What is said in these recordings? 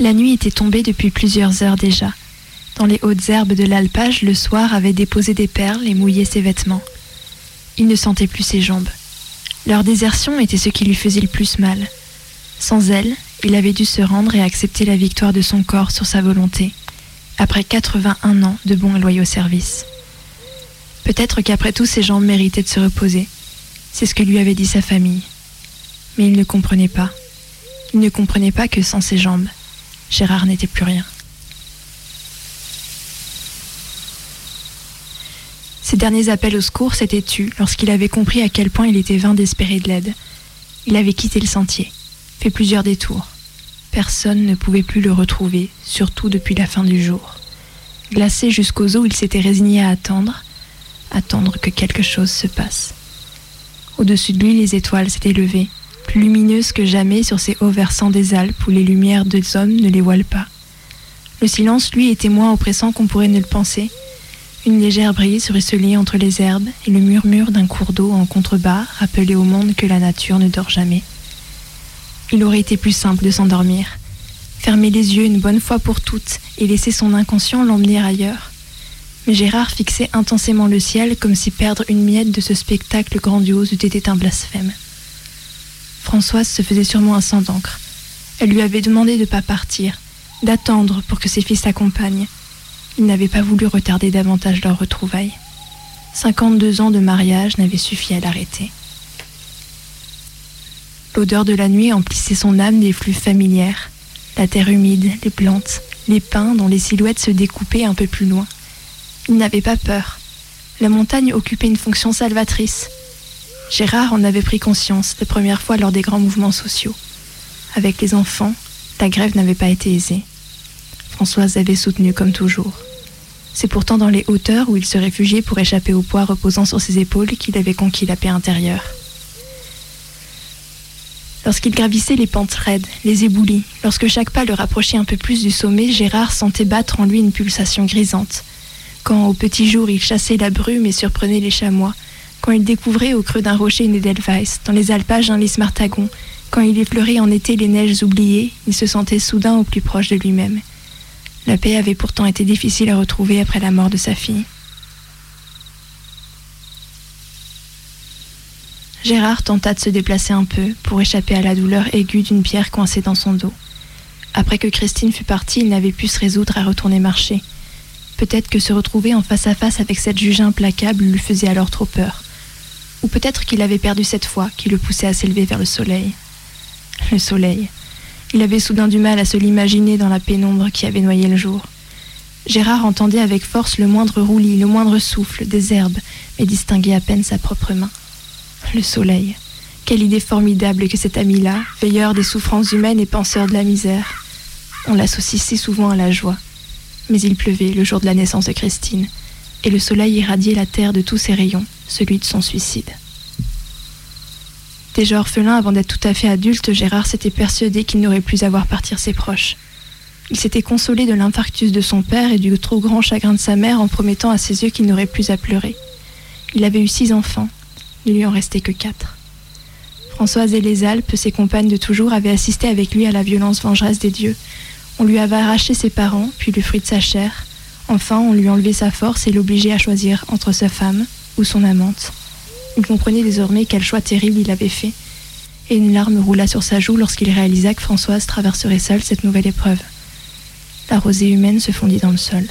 La nuit était tombée depuis plusieurs heures déjà. Dans les hautes herbes de l'alpage, le soir avait déposé des perles et mouillé ses vêtements. Il ne sentait plus ses jambes. Leur désertion était ce qui lui faisait le plus mal. Sans elle, il avait dû se rendre et accepter la victoire de son corps sur sa volonté, après 81 ans de bons et loyaux services. Peut-être qu'après tout, ses jambes méritaient de se reposer. C'est ce que lui avait dit sa famille. Mais il ne comprenait pas. Il ne comprenait pas que sans ses jambes, Gérard n'était plus rien. Ses derniers appels au secours s'étaient tus lorsqu'il avait compris à quel point il était vain d'espérer de l'aide. Il avait quitté le sentier, fait plusieurs détours. Personne ne pouvait plus le retrouver, surtout depuis la fin du jour. Glacé jusqu'aux os, il s'était résigné à attendre, attendre que quelque chose se passe. Au-dessus de lui, les étoiles s'étaient levées, plus lumineuses que jamais sur ces hauts versants des Alpes où les lumières des hommes ne les voilent pas. Le silence, lui, était moins oppressant qu'on pourrait ne le penser. Une légère brise ruisselait entre les herbes et le murmure d'un cours d'eau en contrebas rappelait au monde que la nature ne dort jamais. Il aurait été plus simple de s'endormir, fermer les yeux une bonne fois pour toutes et laisser son inconscient l'emmener ailleurs. Mais Gérard fixait intensément le ciel comme si perdre une miette de ce spectacle grandiose eût été un blasphème. Françoise se faisait sûrement un sang d'encre. Elle lui avait demandé de ne pas partir, d'attendre pour que ses fils l'accompagnent. Il n'avait pas voulu retarder davantage leur retrouvaille. 52 ans de mariage n'avaient suffi à l'arrêter. L'odeur de la nuit emplissait son âme des flux familières. La terre humide, les plantes, les pins dont les silhouettes se découpaient un peu plus loin. Il n'avait pas peur. La montagne occupait une fonction salvatrice. Gérard en avait pris conscience les premières fois lors des grands mouvements sociaux. Avec les enfants, la grève n'avait pas été aisée. Françoise avait soutenu comme toujours. C'est pourtant dans les hauteurs où il se réfugiait pour échapper au poids reposant sur ses épaules qu'il avait conquis la paix intérieure. Lorsqu'il gravissait les pentes raides, les éboulis, lorsque chaque pas le rapprochait un peu plus du sommet, Gérard sentait battre en lui une pulsation grisante. Quand au petit jour il chassait la brume et surprenait les chamois, quand il découvrait au creux d'un rocher une Edelweiss, dans les alpages un lys martagon, quand il effleurait en été les neiges oubliées, il se sentait soudain au plus proche de lui-même. La paix avait pourtant été difficile à retrouver après la mort de sa fille. Gérard tenta de se déplacer un peu pour échapper à la douleur aiguë d'une pierre coincée dans son dos. Après que Christine fut partie, il n'avait pu se résoudre à retourner marcher. Peut-être que se retrouver en face à face avec cette juge implacable lui faisait alors trop peur. Ou peut-être qu'il avait perdu cette foi qui le poussait à s'élever vers le soleil. Le soleil. Il avait soudain du mal à se l'imaginer dans la pénombre qui avait noyé le jour. Gérard entendait avec force le moindre roulis, le moindre souffle des herbes, mais distinguait à peine sa propre main. Le soleil. Quelle idée formidable que cet ami-là, veilleur des souffrances humaines et penseur de la misère. On l'associe si souvent à la joie. Mais il pleuvait le jour de la naissance de Christine, et le soleil irradiait la terre de tous ses rayons, celui de son suicide. Déjà orphelin avant d'être tout à fait adulte, Gérard s'était persuadé qu'il n'aurait plus à voir partir ses proches. Il s'était consolé de l'infarctus de son père et du trop grand chagrin de sa mère en promettant à ses yeux qu'il n'aurait plus à pleurer. Il avait eu six enfants, ne lui en restait que quatre. Françoise et les Alpes, ses compagnes de toujours, avaient assisté avec lui à la violence vengeresse des dieux. On lui avait arraché ses parents, puis le fruit de sa chair. Enfin, on lui enlevait sa force et l'obligeait à choisir entre sa femme ou son amante. Il comprenait désormais quel choix terrible il avait fait, et une larme roula sur sa joue lorsqu'il réalisa que Françoise traverserait seule cette nouvelle épreuve. La rosée humaine se fondit dans le sol.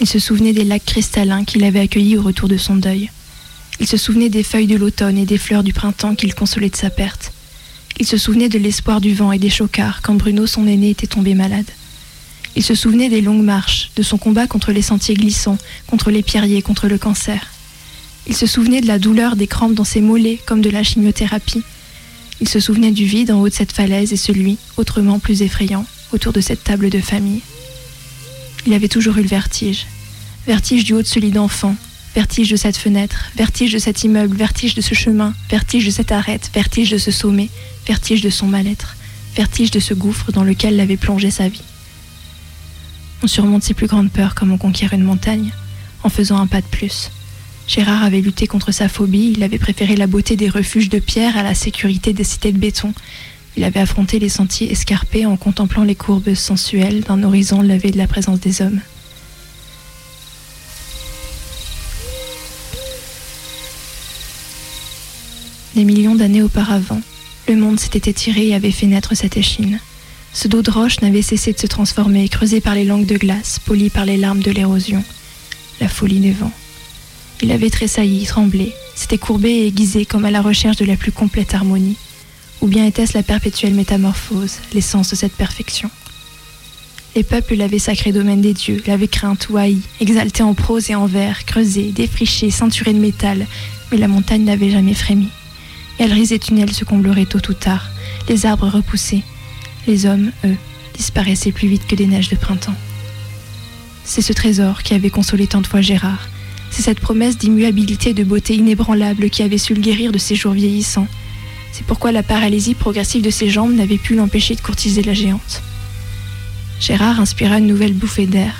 Il se souvenait des lacs cristallins qu'il avait accueillis au retour de son deuil. Il se souvenait des feuilles de l'automne et des fleurs du printemps qu'il consolait de sa perte. Il se souvenait de l'espoir du vent et des chocards quand Bruno, son aîné, était tombé malade. Il se souvenait des longues marches, de son combat contre les sentiers glissants, contre les pierriers, contre le cancer. Il se souvenait de la douleur des crampes dans ses mollets comme de la chimiothérapie. Il se souvenait du vide en haut de cette falaise et celui, autrement plus effrayant, autour de cette table de famille. Il avait toujours eu le vertige. Vertige du haut de ce lit d'enfant, vertige de cette fenêtre, vertige de cet immeuble, vertige de ce chemin, vertige de cette arête, vertige de ce sommet, vertige de son mal-être, vertige de ce gouffre dans lequel l'avait plongé sa vie. On surmonte ses plus grandes peurs comme on conquiert une montagne, en faisant un pas de plus. Gérard avait lutté contre sa phobie, il avait préféré la beauté des refuges de pierre à la sécurité des cités de béton. Il avait affronté les sentiers escarpés en contemplant les courbes sensuelles d'un horizon levé de la présence des hommes. Des millions d'années auparavant, le monde s'était étiré et avait fait naître cette échine. Ce dos de roche n'avait cessé de se transformer, creusé par les langues de glace, poli par les larmes de l'érosion. La folie des vents. Il avait tressailli, tremblé, s'était courbé et aiguisé comme à la recherche de la plus complète harmonie. Ou bien était-ce la perpétuelle métamorphose, l'essence de cette perfection? Les peuples l'avaient sacré domaine des dieux, l'avaient craint ou haï, exalté en prose et en vers, creusé, défriché, ceinturé de métal, mais la montagne n'avait jamais frémi. Galeries et tunnels se combleraient tôt ou tard, les arbres repoussés. Les hommes, eux, disparaissaient plus vite que des neiges de printemps. C'est ce trésor qui avait consolé tant de fois Gérard. C'est cette promesse d'immuabilité et de beauté inébranlable qui avait su le guérir de ses jours vieillissants. C'est pourquoi la paralysie progressive de ses jambes n'avait pu l'empêcher de courtiser la géante. Gérard inspira une nouvelle bouffée d'air.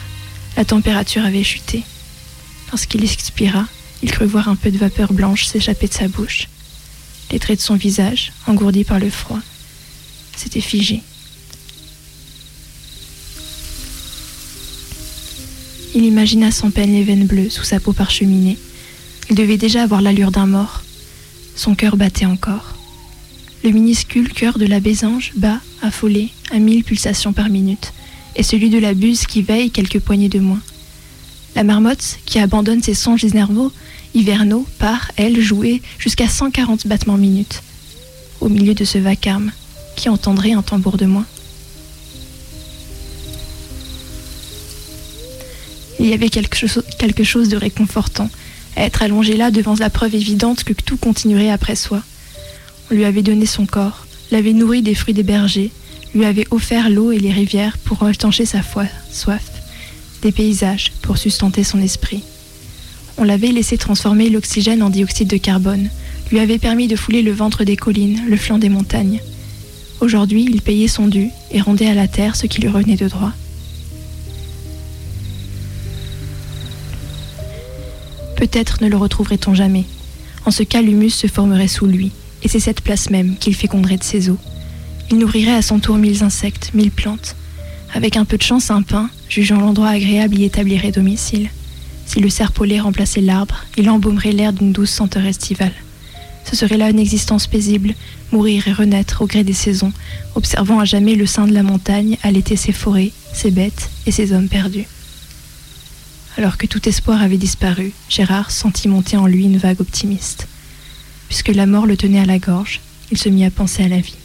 La température avait chuté. Lorsqu'il expira, il crut voir un peu de vapeur blanche s'échapper de sa bouche. Les traits de son visage, engourdis par le froid, s'étaient figés. Il imagina sans peine les veines bleues sous sa peau parcheminée. Il devait déjà avoir l'allure d'un mort. Son cœur battait encore. Le minuscule cœur de la Bésange bat, affolé, à mille pulsations par minute, et celui de la buse qui veille quelques poignées de moins. La marmotte, qui abandonne ses songes nerveux, hivernaux, part, elle, jouer jusqu'à 140 battements minutes. Au milieu de ce vacarme, qui entendrait un tambour de moins Il y avait quelque chose, de réconfortant à être allongé là devant la preuve évidente que tout continuerait après soi. On lui avait donné son corps, l'avait nourri des fruits des bergers, lui avait offert l'eau et les rivières pour étancher sa soif, des paysages pour sustenter son esprit. On l'avait laissé transformer l'oxygène en dioxyde de carbone, lui avait permis de fouler le ventre des collines, le flanc des montagnes. Aujourd'hui, il payait son dû et rendait à la terre ce qui lui revenait de droit. Peut-être ne le retrouverait-on jamais. En ce cas, l'humus se formerait sous lui, et c'est cette place même qu'il féconderait de ses eaux. Il nourrirait à son tour mille insectes, mille plantes. Avec un peu de chance, un pin, jugeant l'endroit agréable, y établirait domicile. Si le serpolet remplaçait l'arbre, il embaumerait l'air d'une douce senteur estivale. Ce serait là une existence paisible, mourir et renaître au gré des saisons, observant à jamais le sein de la montagne allaiter ses forêts, ses bêtes et ses hommes perdus. Alors que tout espoir avait disparu, Gérard sentit monter en lui une vague optimiste. Puisque la mort le tenait à la gorge, il se mit à penser à la vie.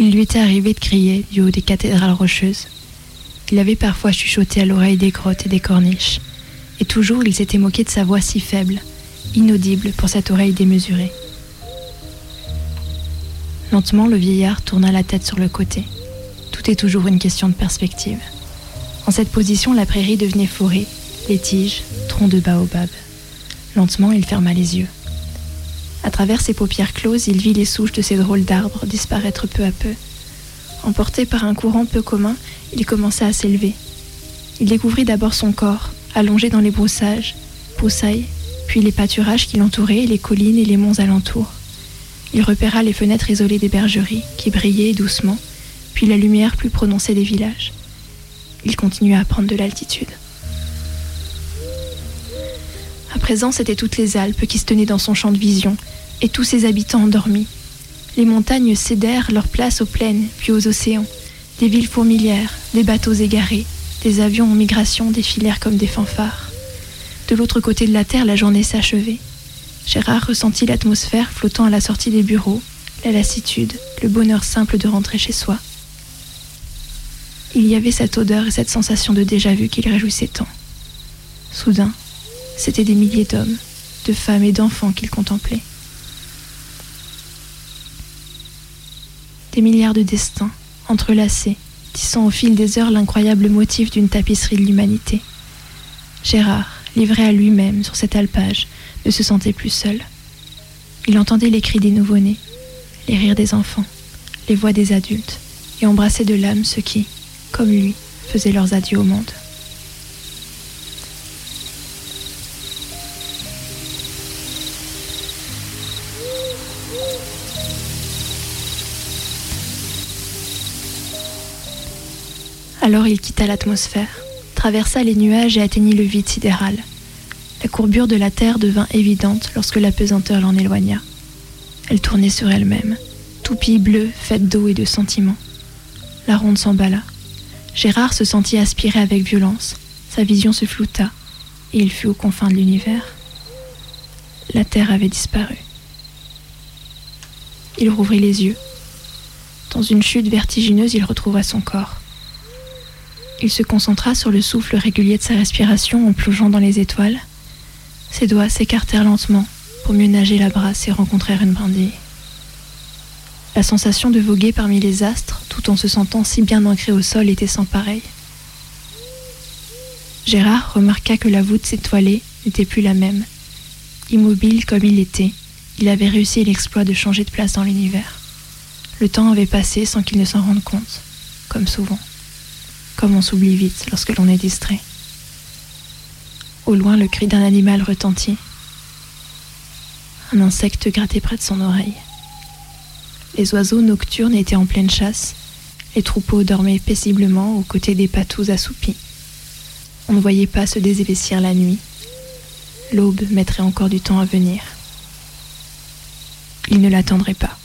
Il lui était arrivé de crier du haut des cathédrales rocheuses. Il avait parfois chuchoté à l'oreille des grottes et des corniches. Et toujours il s'était moqué de sa voix si faible, inaudible pour cette oreille démesurée. Lentement, le vieillard tourna la tête sur le côté. Tout est toujours une question de perspective. En cette position, la prairie devenait forêt, les tiges, troncs de baobab. Lentement, il ferma les yeux. À travers ses paupières closes, il vit les souches de ces drôles d'arbres disparaître peu à peu. Emporté par un courant peu commun, il commença à s'élever. Il découvrit d'abord son corps, allongé dans les broussages, broussailles, puis les pâturages qui l'entouraient, les collines et les monts alentours. Il repéra les fenêtres isolées des bergeries, qui brillaient doucement, puis la lumière plus prononcée des villages. Il continua à prendre de l'altitude. Présent, c'étaient toutes les Alpes qui se tenaient dans son champ de vision, et tous ses habitants endormis. Les montagnes cédèrent leur place aux plaines, puis aux océans. Des villes fourmilières, des bateaux égarés, des avions en migration défilèrent comme des fanfares. De l'autre côté de la terre, la journée s'achevait. Gérard ressentit l'atmosphère flottant à la sortie des bureaux, la lassitude, le bonheur simple de rentrer chez soi. Il y avait cette odeur et cette sensation de déjà-vu qui le réjouissait tant. Soudain, c'étaient des milliers d'hommes, de femmes et d'enfants qu'il contemplait. Des milliards de destins, entrelacés, tissant au fil des heures l'incroyable motif d'une tapisserie de l'humanité. Gérard, livré à lui-même sur cet alpage, ne se sentait plus seul. Il entendait les cris des nouveau-nés, les rires des enfants, les voix des adultes, et embrassait de l'âme ceux qui, comme lui, faisaient leurs adieux au monde. Alors il quitta l'atmosphère, traversa les nuages et atteignit le vide sidéral. La courbure de la Terre devint évidente lorsque la pesanteur l'en éloigna. Elle tournait sur elle-même, toupie bleue faite d'eau et de sentiments. La ronde s'emballa. Gérard se sentit aspirer avec violence, sa vision se flouta, et il fut aux confins de l'univers. La Terre avait disparu. Il rouvrit les yeux. Dans une chute vertigineuse, il retrouva son corps. Il se concentra sur le souffle régulier de sa respiration en plongeant dans les étoiles. Ses doigts s'écartèrent lentement pour mieux nager la brasse et rencontrer une brindille. La sensation de voguer parmi les astres, tout en se sentant si bien ancré au sol, était sans pareil. Gérard remarqua que la voûte étoilée n'était plus la même. Immobile comme il était, il avait réussi l'exploit de changer de place dans l'univers. Le temps avait passé sans qu'il ne s'en rende compte, comme souvent comme on s'oublie vite lorsque l'on est distrait. Au loin, le cri d'un animal retentit. Un insecte grattait près de son oreille. Les oiseaux nocturnes étaient en pleine chasse. Les troupeaux dormaient paisiblement aux côtés des patous assoupis. On ne voyait pas se désépaissir la nuit. L'aube mettrait encore du temps à venir. Il ne l'attendrait pas.